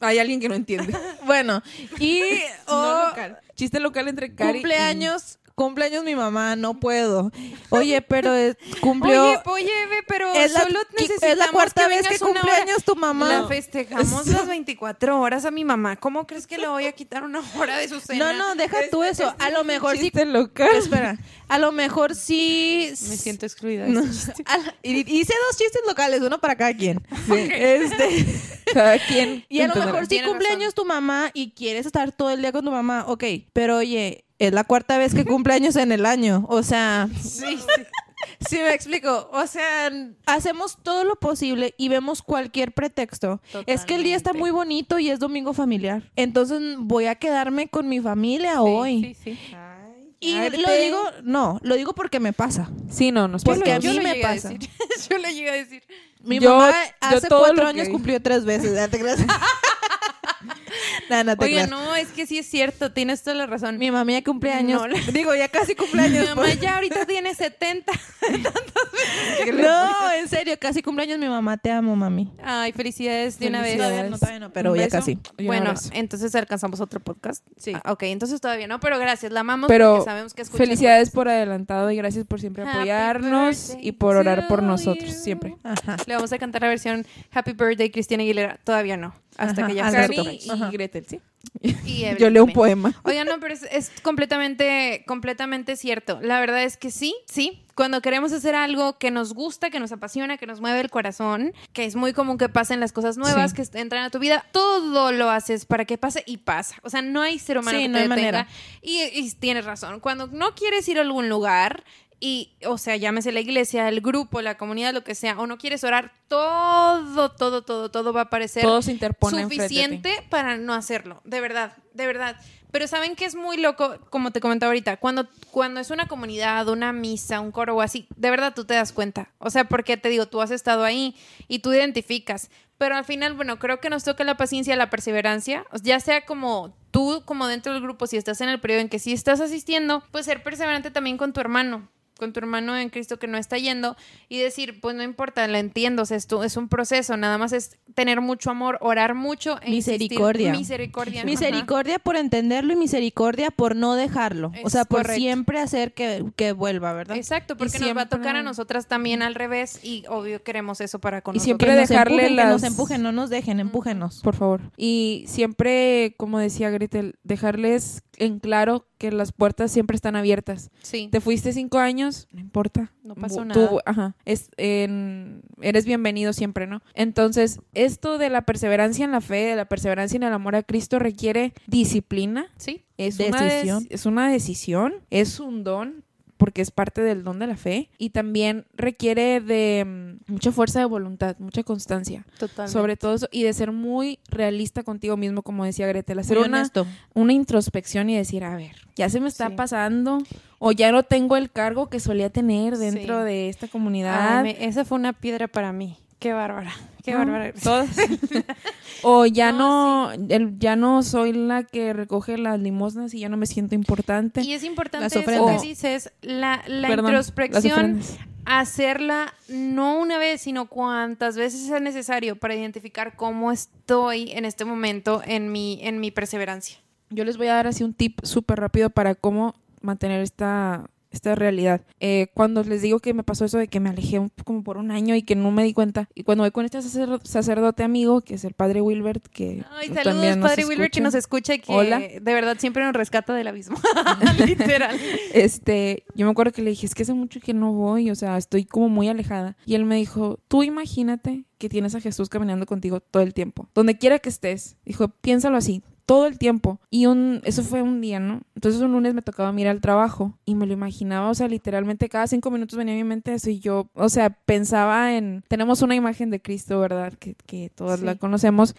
hay alguien que no entiende. Bueno, y No o local. Chiste local entre Cari y- cumpleaños, cumpleaños mi mamá, no puedo. Oye, pero es- cumplió Oye, oye, pero es la, solo necesitamos es la cuarta vez que vengas una cumple hora. años tu mamá. La festejamos las 24 horas a mi mamá. ¿Cómo crees que le voy a quitar una hora de su no, cena? no, deja tú eso. A lo mejor sí local. Espera, a lo mejor sí Me siento excluida. No, a- y- hice dos chistes locales, uno para cada quien. Este, Cada quien y a lo mejor sí cumpleaños tu mamá y quieres estar todo el día con tu mamá, ok, pero oye, es la cuarta vez que cumpleaños en el año, o sea, Sí, sí. sí me explico, o sea, hacemos todo lo posible y vemos cualquier pretexto. Es que el día está muy bonito y es domingo familiar, entonces voy a quedarme con mi familia hoy. Sí, sí. Y Arte. lo digo, no, lo digo porque me pasa. Sí, no, nos Porque pasa. a mí Yo me pasa. Yo lo llegué a decir. Mi Yo- mamá hace cuatro años que- cumplió tres veces. no, no te Oye, creas. no, es que sí es cierto, tienes toda la razón. Mi mamá ya cumple años. No, Digo, ya casi Mi cumpleaños. mamá ya ahorita tiene 70. no, en serio, casi cumpleaños mi mamá. Te amo, mami. Ay, felicidades de una vez. No, todavía no, pero ya casi. y Bueno, entonces alcanzamos otro podcast. Sí. Ah, ok, entonces todavía no, pero gracias, la amamos Pero porque sabemos que escucha felicidades por adelantado y gracias por siempre Happy apoyarnos y por orar por nosotros siempre. Ajá. Le vamos a cantar la versión Happy Birthday Cristina Aguilera. Todavía no. Hasta Ajá, que ya. Cari y Ajá. Gretel, sí. y Yo leo un poema. Oigan, no, pero es, es completamente, completamente cierto. La verdad es que sí, sí. Cuando queremos hacer algo que nos gusta, que nos apasiona, que nos mueve el corazón, que es muy común que pasen las cosas nuevas, Sí. que entran a tu vida, todo lo haces para que pase y pasa. O sea, no hay ser humano Sí, que no te hay manera. Y, y tienes razón. Cuando no quieres ir a algún lugar y, o sea, llámese la iglesia, el grupo, la comunidad, lo que sea, o no quieres orar, todo, todo, todo, todo va a parecer Todo se interpone enfrente de ti. suficiente para no hacerlo, de verdad, de verdad. Pero saben que es muy loco, como te comentaba ahorita, cuando, cuando es una comunidad, una misa, un coro o así, de verdad tú te das cuenta. O sea, porque te digo, tú has estado ahí y tú identificas. Pero al final, bueno, creo que nos toca la paciencia, la perseverancia, ya sea como tú, como dentro del grupo, si estás en el periodo en que sí estás asistiendo, pues ser perseverante también con tu hermano. Con tu hermano en Cristo que no está yendo y decir, pues no importa, lo entiendo, o sea, esto es un proceso, nada más es tener mucho amor, orar mucho e insistir. Misericordia. Misericordia. ajá. Misericordia por entenderlo y misericordia por no dejarlo. o sea, por correcto. siempre hacer que, que vuelva, ¿verdad? Exacto, porque nos va a tocar a nosotras también al revés y obvio queremos eso para con Y nosotros. siempre Que nos dejarle empujen, que nos las- empujen, no nos dejen, empújenos. Por favor. Y siempre, como decía Gretel, dejarles en claro que las puertas siempre están abiertas. Sí. Te fuiste cinco años, no importa. No pasó Tú, nada. ajá, es, en- eres bienvenido siempre, ¿no? Entonces, esto de la perseverancia en la fe, de la perseverancia en el amor a Cristo requiere disciplina, Sí. es una, es una decisión, es un don, porque es parte del don de la fe, y también requiere de mm, mucha fuerza de voluntad, mucha constancia, Totalmente. sobre todo eso, y de ser muy realista contigo mismo, como decía Gretel, hacer una, una introspección y decir, a ver, ya se me está Sí. pasando, o ya no tengo el cargo que solía tener dentro Sí. de esta comunidad. Ay, me- esa fue una piedra para mí. Qué bárbara. Qué ¿no? bárbara. Todas. o ya No, no, el- ya no soy la que recoge las limosnas y ya no me siento importante. Y es importante Las eso que dices, la, la Perdón, las introspección, hacerla no una vez, sino cuantas veces sea necesario para identificar cómo estoy en este momento en mi, en mi perseverancia. Yo les voy a dar así un tip súper rápido para cómo mantener esta, esta realidad. Eh, cuando les digo que me pasó eso de que me alejé un- como por un año y que no me di cuenta, y cuando voy con este sacer- sacerdote amigo, que es el padre Wilbert, que Ay, también saludos, nos Padre Wilber, que nos escucha y que Hola. de verdad siempre nos rescata del abismo. Literal. Este, yo me acuerdo que le dije, es que hace mucho que no voy, o sea, estoy como muy alejada. Y él me dijo, tú imagínate que tienes a Jesús caminando contigo todo el tiempo, donde quiera que estés. Dijo, piénsalo así, todo el tiempo. Y un, eso fue un día, ¿no? Entonces un lunes me tocaba mirar al trabajo y me lo imaginaba, o sea, literalmente cada cinco minutos venía a mi mente eso y yo, o sea, pensaba en, tenemos una imagen de Cristo, ¿verdad? Que, que todas Sí. la conocemos.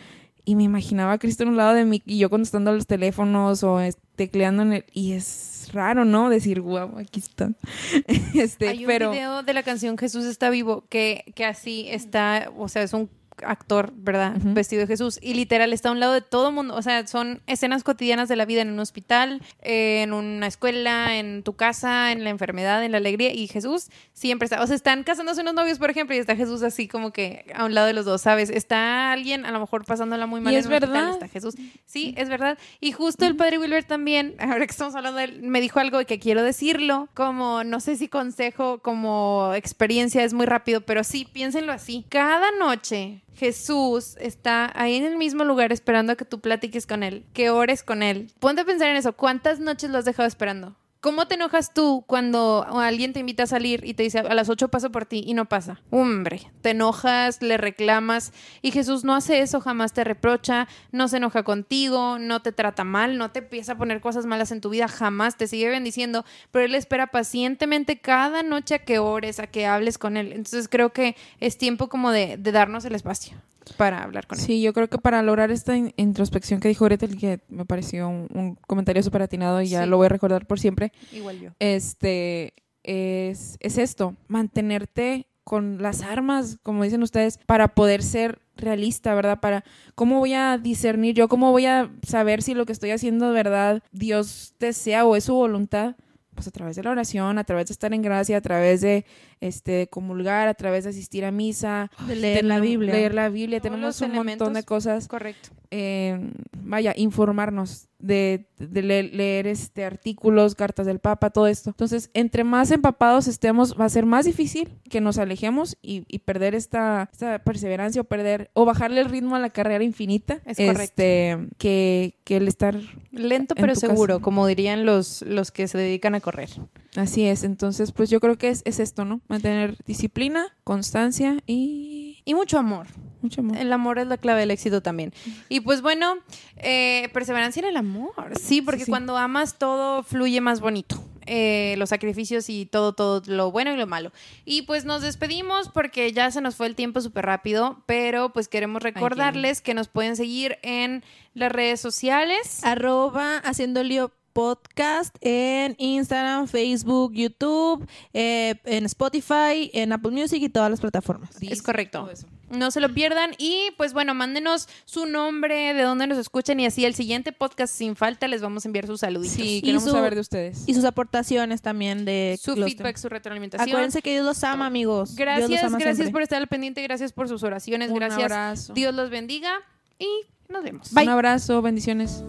Y me imaginaba a Cristo en un lado de mí y yo contestando a los teléfonos o tecleando en el... Y es raro, ¿no? Decir, wow, aquí está. este, Hay un pero... video de la canción Jesús está vivo que, que así está, o sea, es un actor, ¿verdad? Vestido de Jesús y literal está a un lado de todo mundo, o sea, son escenas cotidianas de la vida en un hospital, eh, en una escuela, en tu casa, en la enfermedad, en la alegría y Jesús siempre está, o sea, están casándose unos novios, por ejemplo, y está Jesús así como que a un lado de los dos, ¿sabes? Está alguien a lo mejor pasándola muy mal Y en es un hospital, verdad. está Jesús. Sí, es verdad. Y justo el padre Wilber también, ahora que estamos hablando de él, me dijo algo y que quiero decirlo, como no sé si consejo, como experiencia es muy rápido, pero sí, piénsenlo así. Cada noche Jesús está ahí en el mismo lugar esperando a que tú platiques con él, que ores con él. Ponte a pensar en eso, ¿cuántas noches lo has dejado esperando? ¿Cómo te enojas tú cuando alguien te invita a salir y te dice a las 8 paso por ti y no pasa? Hombre, te enojas, le reclamas y Jesús no hace eso, jamás te reprocha, no se enoja contigo, no te trata mal, no te empieza a poner cosas malas en tu vida, jamás te sigue bendiciendo, pero Él espera pacientemente cada noche a que ores, a que hables con Él. Entonces creo que es tiempo como de, de darnos el espacio para hablar con Él. Sí, yo creo que para lograr esta in- introspección que dijo Gretel, que me pareció un, un comentario súper atinado y ya Sí. lo voy a recordar por siempre, Igual yo. este, es, es esto, mantenerte con las armas, como dicen ustedes, para poder ser realista, ¿verdad? Para cómo voy a discernir yo, cómo voy a saber si lo que estoy haciendo de verdad Dios desea o es su voluntad. Pues a través de la oración, a través de estar en gracia, a través de este comulgar, a través de asistir a misa, De leer la Biblia. Leer la Biblia, tenemos un montón de cosas Correcto. eh, vaya, informarnos de, de le- leer, este artículos, cartas del Papa, todo esto. Entonces, entre más empapados estemos, va a ser más difícil que nos alejemos y, y perder esta, esta perseverancia o perder o bajarle el ritmo a la carrera infinita. Es correcto. Este, que, que el estar Lento En pero seguro, casa. como dirían los, los que se dedican a correr. Así es. Entonces, pues yo creo que es, es esto, ¿no? Mantener disciplina, constancia y Y mucho amor. mucho amor. El amor es la clave del éxito también. Y pues bueno, eh, perseverancia en el amor. Sí, porque Sí, sí. cuando amas todo fluye más bonito. Eh, los sacrificios y todo, todo lo bueno y lo malo. Y pues nos despedimos porque ya se nos fue el tiempo súper rápido, pero pues queremos recordarles que nos pueden seguir en las redes sociales. Arroba haciendo lío podcast en Instagram, Facebook, YouTube, eh, en Spotify, en Apple Music y todas las plataformas. Es correcto. No se lo pierdan. Y pues bueno, mándenos su nombre, de dónde nos escuchan y así el siguiente podcast sin falta les vamos a enviar sus saluditos. Sí, queremos su- saber de ustedes. Y sus aportaciones también de Su feedback, temas. su retroalimentación. Acuérdense que Dios los ama, amigos. Dios los Gracias, ama gracias siempre. por estar al pendiente, gracias por sus oraciones, Un gracias. abrazo. Dios los bendiga y nos vemos. Bye. Un abrazo, bendiciones.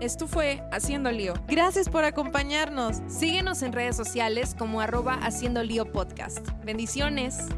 Esto fue Haciendo Lío. Gracias por acompañarnos. Síguenos en redes sociales como arroba haciendo lío podcast. Bendiciones.